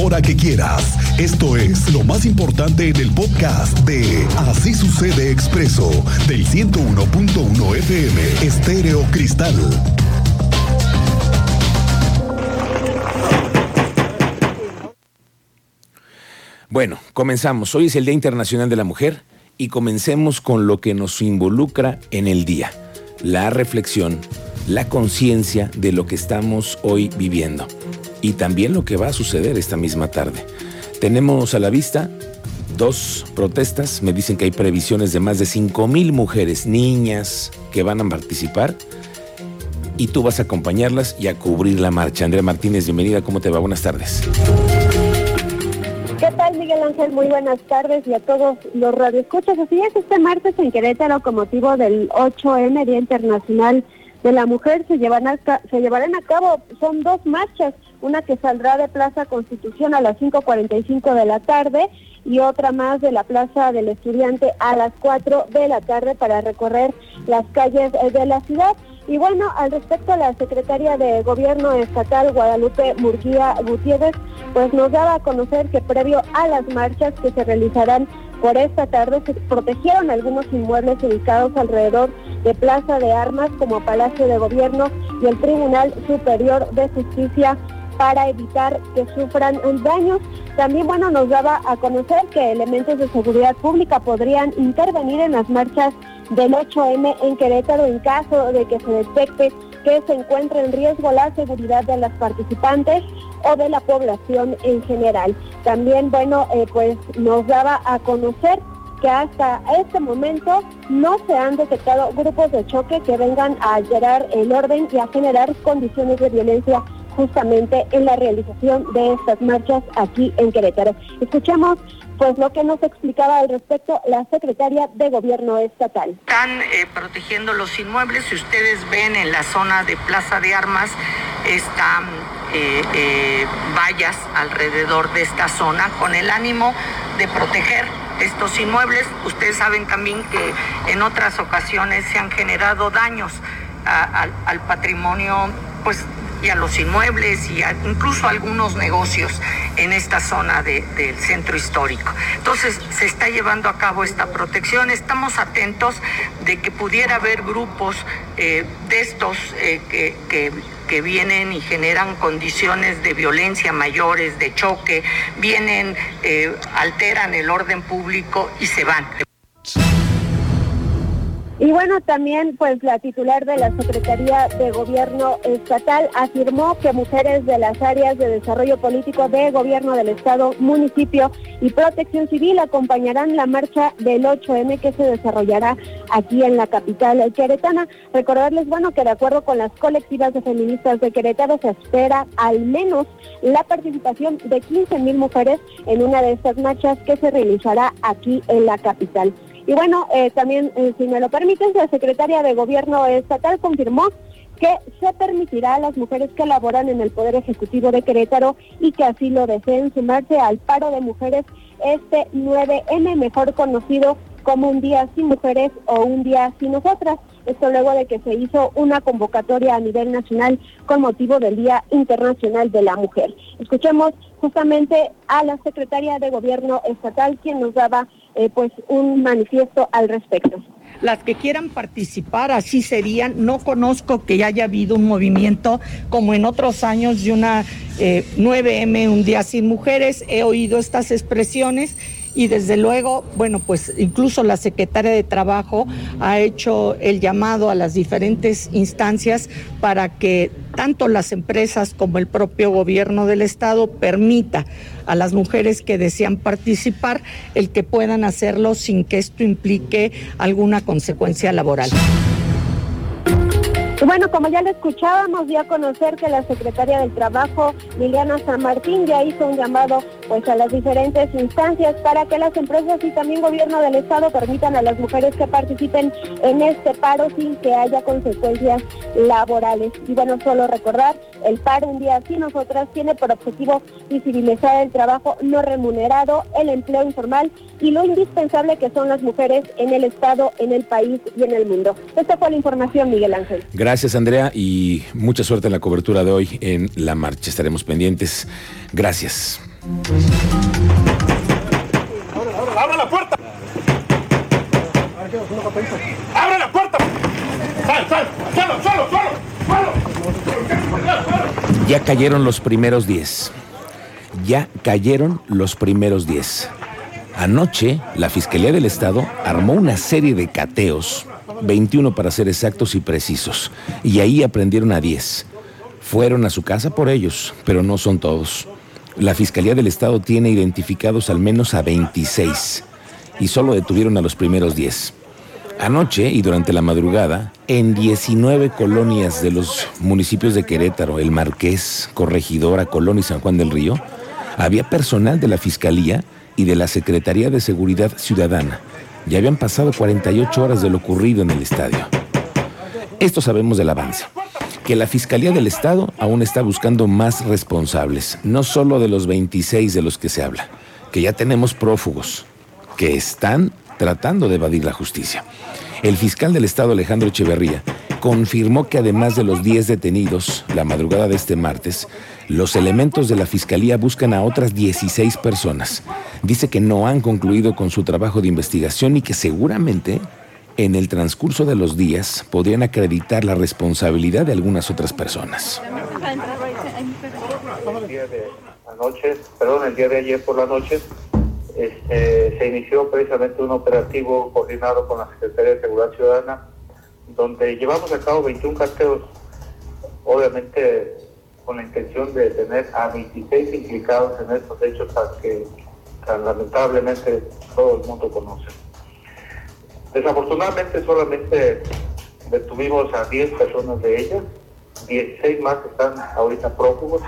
hora que quieras. Esto es lo más importante en el podcast de Así sucede expreso del 101.1 FM Estéreo Cristal. Bueno, comenzamos. Hoy es el Día Internacional de la Mujer y comencemos con lo que nos involucra en el día, la reflexión, la conciencia de lo que estamos hoy viviendo y también lo que va a suceder esta misma tarde. Tenemos a la vista dos protestas, me dicen que hay previsiones de más de 5 mil mujeres, niñas, que van a participar y tú vas a acompañarlas y a cubrir la marcha. Andrea Martínez, bienvenida, ¿cómo te va? Buenas tardes. ¿Qué tal, Miguel Ángel? Muy buenas tardes y a todos los radioescuchas. Así es, este martes en Querétaro, con motivo del 8M, Día Internacional de la Mujer, se, llevan se llevarán a cabo, son dos marchas, una que saldrá de Plaza Constitución a las 5.45 de la tarde y otra más de la Plaza del Estudiante a las 4 de la tarde para recorrer las calles de la ciudad. Y bueno, al respecto, la secretaria de Gobierno Estatal, Guadalupe Murguía Gutiérrez, pues nos daba a conocer que previo a las marchas que se realizarán por esta tarde, se protegieron algunos inmuebles ubicados alrededor de Plaza de Armas como Palacio de Gobierno y el Tribunal Superior de Justicia para evitar que sufran daños. También, bueno, nos daba a conocer que elementos de seguridad pública podrían intervenir en las marchas del 8M en Querétaro en caso de que se detecte que se encuentre en riesgo la seguridad de las participantes o de la población en general. También, bueno, eh, pues nos daba a conocer que hasta este momento no se han detectado grupos de choque que vengan a alterar el orden y a generar condiciones de violencia justamente en la realización de estas marchas aquí en Querétaro. Escuchamos pues lo que nos explicaba al respecto la secretaria de Gobierno Estatal. Están eh, protegiendo los inmuebles, si ustedes ven en la zona de Plaza de Armas, están eh, eh, vallas alrededor de esta zona con el ánimo de proteger estos inmuebles. Ustedes saben también que en otras ocasiones se han generado daños al patrimonio pues y a los inmuebles y incluso a algunos negocios en esta zona del centro histórico. Entonces se está llevando a cabo esta protección. Estamos atentos de que pudiera haber grupos eh, de estos eh, que, que vienen y generan condiciones de violencia mayores, de choque, vienen, eh, alteran el orden público y se van. Y bueno, también pues la titular de la Secretaría de Gobierno Estatal afirmó que mujeres de las áreas de desarrollo político de Gobierno del Estado, municipio y protección civil acompañarán la marcha del 8M que se desarrollará aquí en la capital queretana. Recordarles, bueno, que de acuerdo con las colectivas de feministas de Querétaro se espera al menos la participación de 15 mil mujeres en una de estas marchas que se realizará aquí en la capital. Y bueno, eh, también, eh, si me lo permiten, la secretaria de Gobierno Estatal confirmó que se permitirá a las mujeres que laboran en el Poder Ejecutivo de Querétaro y que así lo deseen sumarse al paro de mujeres este 9M, mejor conocido como un día sin mujeres o un día sin nosotras. Esto luego de que se hizo una convocatoria a nivel nacional con motivo del Día Internacional de la Mujer. Escuchemos justamente a la secretaria de Gobierno Estatal, quien nos daba eh, pues un manifiesto al respecto. Las que quieran participar así serían. No conozco que haya habido un movimiento como en otros años de una 9M, eh, un día sin mujeres. He oído estas expresiones y desde luego, bueno, pues incluso la secretaria de Trabajo ha hecho el llamado a las diferentes instancias para que tanto las empresas como el propio gobierno del estado permita a las mujeres que desean participar el que puedan hacerlo sin que esto implique alguna consecuencia laboral. Bueno, como ya lo escuchábamos, dio a conocer que la secretaria del Trabajo, Liliana San Martín, ya hizo un llamado pues a las diferentes instancias para que las empresas y también gobierno del estado permitan a las mujeres que participen en este paro sin que haya consecuencias laborales. Y bueno, solo recordar, el paro un día así nosotras tiene por objetivo visibilizar el trabajo no remunerado, el empleo informal y lo indispensable que son las mujeres en el estado, en el país y en el mundo. Esta fue la información, Miguel Ángel. Andrea, y mucha suerte en la cobertura de hoy en la marcha. Estaremos pendientes. Gracias. ¡Abre la puerta! ¡Abre la puerta! ¡Sal, sal! ¡Solo, solo, solo! ¡Solo! Ya cayeron los primeros 10. Ya cayeron los primeros 10. Anoche, la Fiscalía del Estado armó una serie de cateos, 21 para ser exactos y precisos, y ahí aprendieron a 10. Fueron a su casa por ellos, pero no son todos. La Fiscalía del Estado tiene identificados al menos a 26 y solo detuvieron a los primeros 10. Anoche y durante la madrugada, en 19 colonias de los municipios de Querétaro, El Marqués, Corregidora, Colón y San Juan del Río, había personal de la Fiscalía y de la Secretaría de Seguridad Ciudadana. Ya habían pasado 48 horas de lo ocurrido en el estadio. Esto sabemos del avance. Que la Fiscalía del Estado aún está buscando más responsables, no solo de los 26 de los que se habla, que ya tenemos prófugos, que están tratando de evadir la justicia. El fiscal del Estado, Alejandro Echeverría, confirmó que además de los 10 detenidos la madrugada de este martes, los elementos de la Fiscalía buscan a otras 16 personas. Dice que no han concluido con su trabajo de investigación y que seguramente en el transcurso de los días podrían acreditar la responsabilidad de algunas otras personas. El día de ayer por la noche, este, se inició precisamente un operativo coordinado con la Secretaría de Seguridad Ciudadana, donde llevamos a cabo 21 carteos, obviamente con la intención de tener a 26 implicados en estos hechos que lamentablemente todo el mundo conoce. Desafortunadamente solamente detuvimos a 10 personas de ellas, 16 más están ahorita prófugos,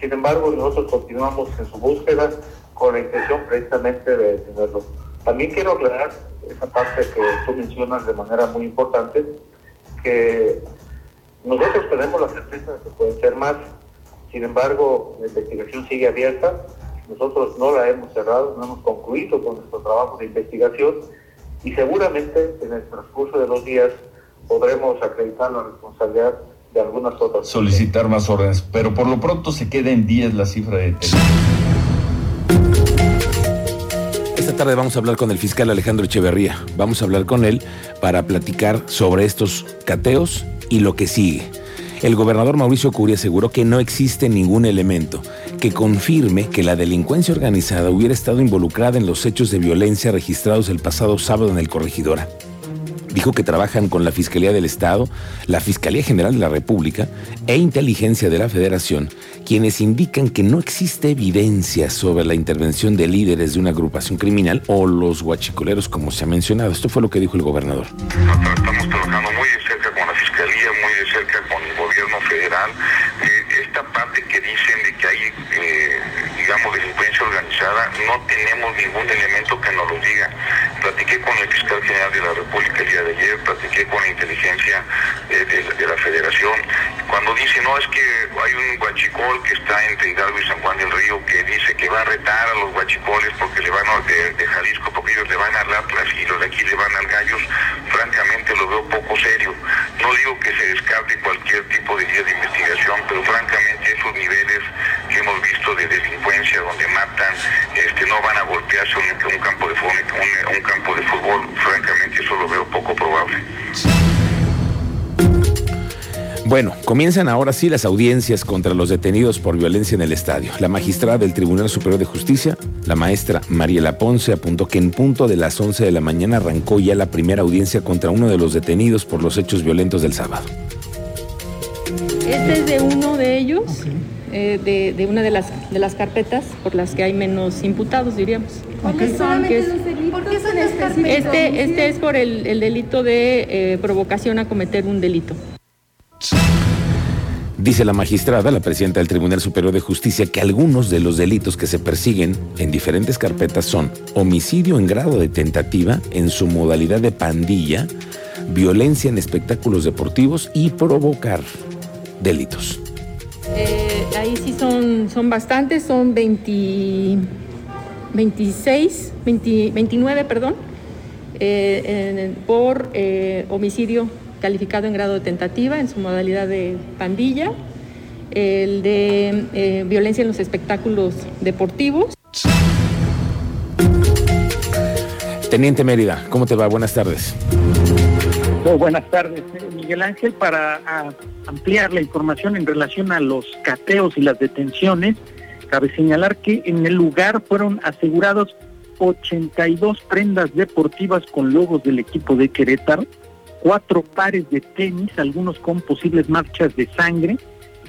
sin embargo nosotros continuamos en su búsqueda con la intención precisamente de detenerlo. También quiero aclarar esa parte que tú mencionas de manera muy importante, que nosotros tenemos la certeza de que pueden ser más, sin embargo la investigación sigue abierta, nosotros no la hemos cerrado, no hemos concluido con nuestro trabajo de investigación. Y seguramente en el transcurso de los días podremos acreditar la responsabilidad de algunas otras. Solicitar más órdenes, pero por lo pronto se queda en 10 la cifra de Esta tarde vamos a hablar con el fiscal Alejandro Echeverría. Vamos a hablar con él para platicar sobre estos cateos y lo que sigue. El gobernador Mauricio Curi aseguró que no existe ningún elemento que confirme que la delincuencia organizada hubiera estado involucrada en los hechos de violencia registrados el pasado sábado en el Corregidora. Dijo que trabajan con la Fiscalía del Estado, la Fiscalía General de la República e Inteligencia de la Federación, quienes indican que no existe evidencia sobre la intervención de líderes de una agrupación criminal o los guachicoleros como se ha mencionado. Esto fue lo que dijo el gobernador. Estamos trabajando muy de cerca con la Fiscalía, muy de cerca con el gobierno federal. Eh, esta parte que dicen de que hay, eh, digamos, delincuencia organizada, no tenemos ningún elemento que nos lo diga. Platiqué con el fiscal general de la República el día de ayer, platiqué con la inteligencia eh, de, de la federación. Cuando dice, no, es que hay un guachicol que está entre Hidalgo y San Juan del Río que dice que va a retar a los guachicoles porque le van a, de, Jalisco, porque ellos le van al Atlas y los de aquí le van al Gallos, francamente lo veo poco serio. No digo que se descarte cualquier tipo de guía de investigación, pero francamente esos niveles que hemos visto de delincuencia donde matan, este, no van a golpearse un, campo de fútbol, un campo de fútbol, francamente eso lo veo poco probable. Bueno, comienzan ahora sí las audiencias contra los detenidos por violencia en el estadio. La magistrada del Tribunal Superior de Justicia, la maestra Mariela Ponce, apuntó que en punto de las 11 de la mañana arrancó ya la primera audiencia contra uno de los detenidos por los hechos violentos del sábado. Este es de uno de ellos, eh, de, de una de las, de las carpetas por las que hay menos imputados, diríamos. ¿Por qué son específicos? Este, este es por el, el delito de eh, provocación a cometer un delito. Dice la magistrada, la presidenta del Tribunal Superior de Justicia, que algunos de los delitos que se persiguen en diferentes carpetas son homicidio en grado de tentativa en su modalidad de pandilla, violencia en espectáculos deportivos y provocar delitos. Eh, ahí sí son, son bastantes, son 20 26, 20 29, perdón, eh, por eh, homicidio calificado en grado de tentativa en su modalidad de pandilla el de eh, violencia en los espectáculos deportivos. Teniente Mérida, ¿cómo te va? Buenas tardes. Oh, buenas tardes, eh, Miguel Ángel. Para a, ampliar la información en relación a los cateos y las detenciones, cabe señalar que en el lugar fueron asegurados 82 prendas deportivas con logos del equipo de Querétaro, cuatro pares de tenis, algunos con posibles marchas de sangre,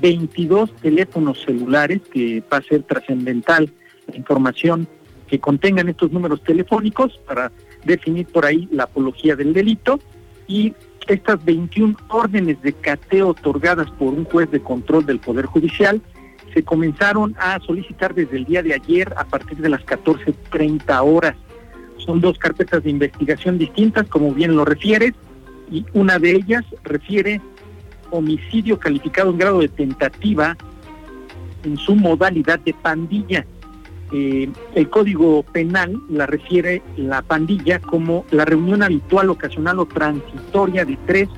22 teléfonos celulares, que va a ser trascendental la información que contengan estos números telefónicos para definir por ahí la apología del delito y estas 21 órdenes de cateo otorgadas por un juez de control del Poder Judicial se comenzaron a solicitar desde el día de ayer a partir de las 14.30 horas. Son dos carpetas de investigación distintas, como bien lo refieres, y una de ellas refiere homicidio calificado en grado de tentativa en su modalidad de pandilla. Eh, el Código Penal la refiere la pandilla como la reunión habitual, ocasional o transitoria de tres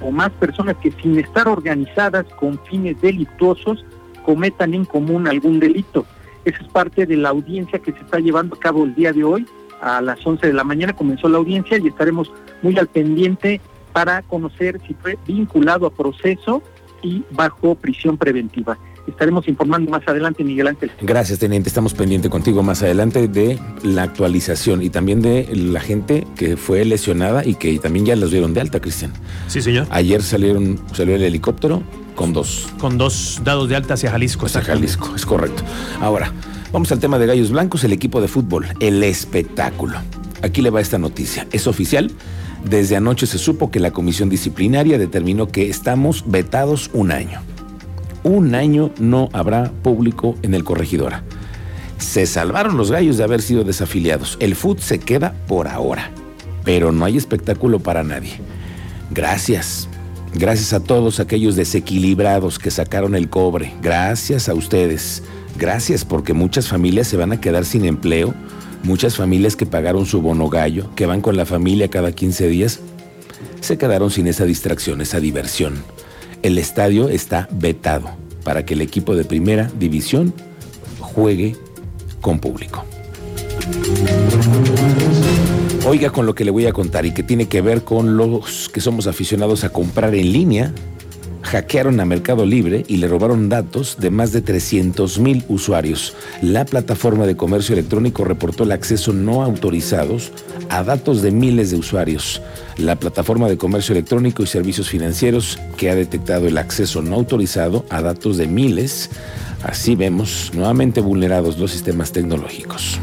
o más personas que sin estar organizadas con fines delictuosos cometan en común algún delito. Esa es parte de la audiencia que se está llevando a cabo el día de hoy. A las 11 de la mañana comenzó la audiencia y estaremos muy al pendiente para conocer si fue vinculado a proceso y bajo prisión preventiva. Estaremos informando más adelante, Miguel Ángel. Gracias, teniente. Estamos pendientes contigo más adelante de la actualización y también de la gente que fue lesionada y que también ya los dieron de alta, Cristian. Sí, señor. Ayer salieron, salió el helicóptero con dos. Con dos dados de alta hacia Jalisco. Hacia Jalisco, es correcto. Ahora, vamos al tema de Gallos Blancos, el equipo de fútbol, el espectáculo. Aquí le va esta noticia. Es oficial. Desde anoche se supo que la comisión disciplinaria determinó que estamos vetados un año. Un año no habrá público en el corregidora. Se salvaron los gallos de haber sido desafiliados. El fútbol se queda por ahora, pero no hay espectáculo para nadie. Gracias. Gracias a todos aquellos desequilibrados que sacaron el cobre. Gracias a ustedes. Gracias porque muchas familias se van a quedar sin empleo. Muchas familias que pagaron su bono gallo, que van con la familia cada 15 días, se quedaron sin esa distracción, esa diversión. El estadio está vetado para que el equipo de primera división juegue con público. Oiga con lo que le voy a contar y que tiene que ver con los que somos aficionados a comprar en línea. Hackearon a Mercado Libre y le robaron datos de más de 300 mil usuarios. La plataforma de comercio electrónico reportó el acceso no autorizados a datos de miles de usuarios. La plataforma de comercio electrónico y servicios financieros que ha detectado el acceso no autorizado a datos de miles. Así vemos nuevamente vulnerados los sistemas tecnológicos.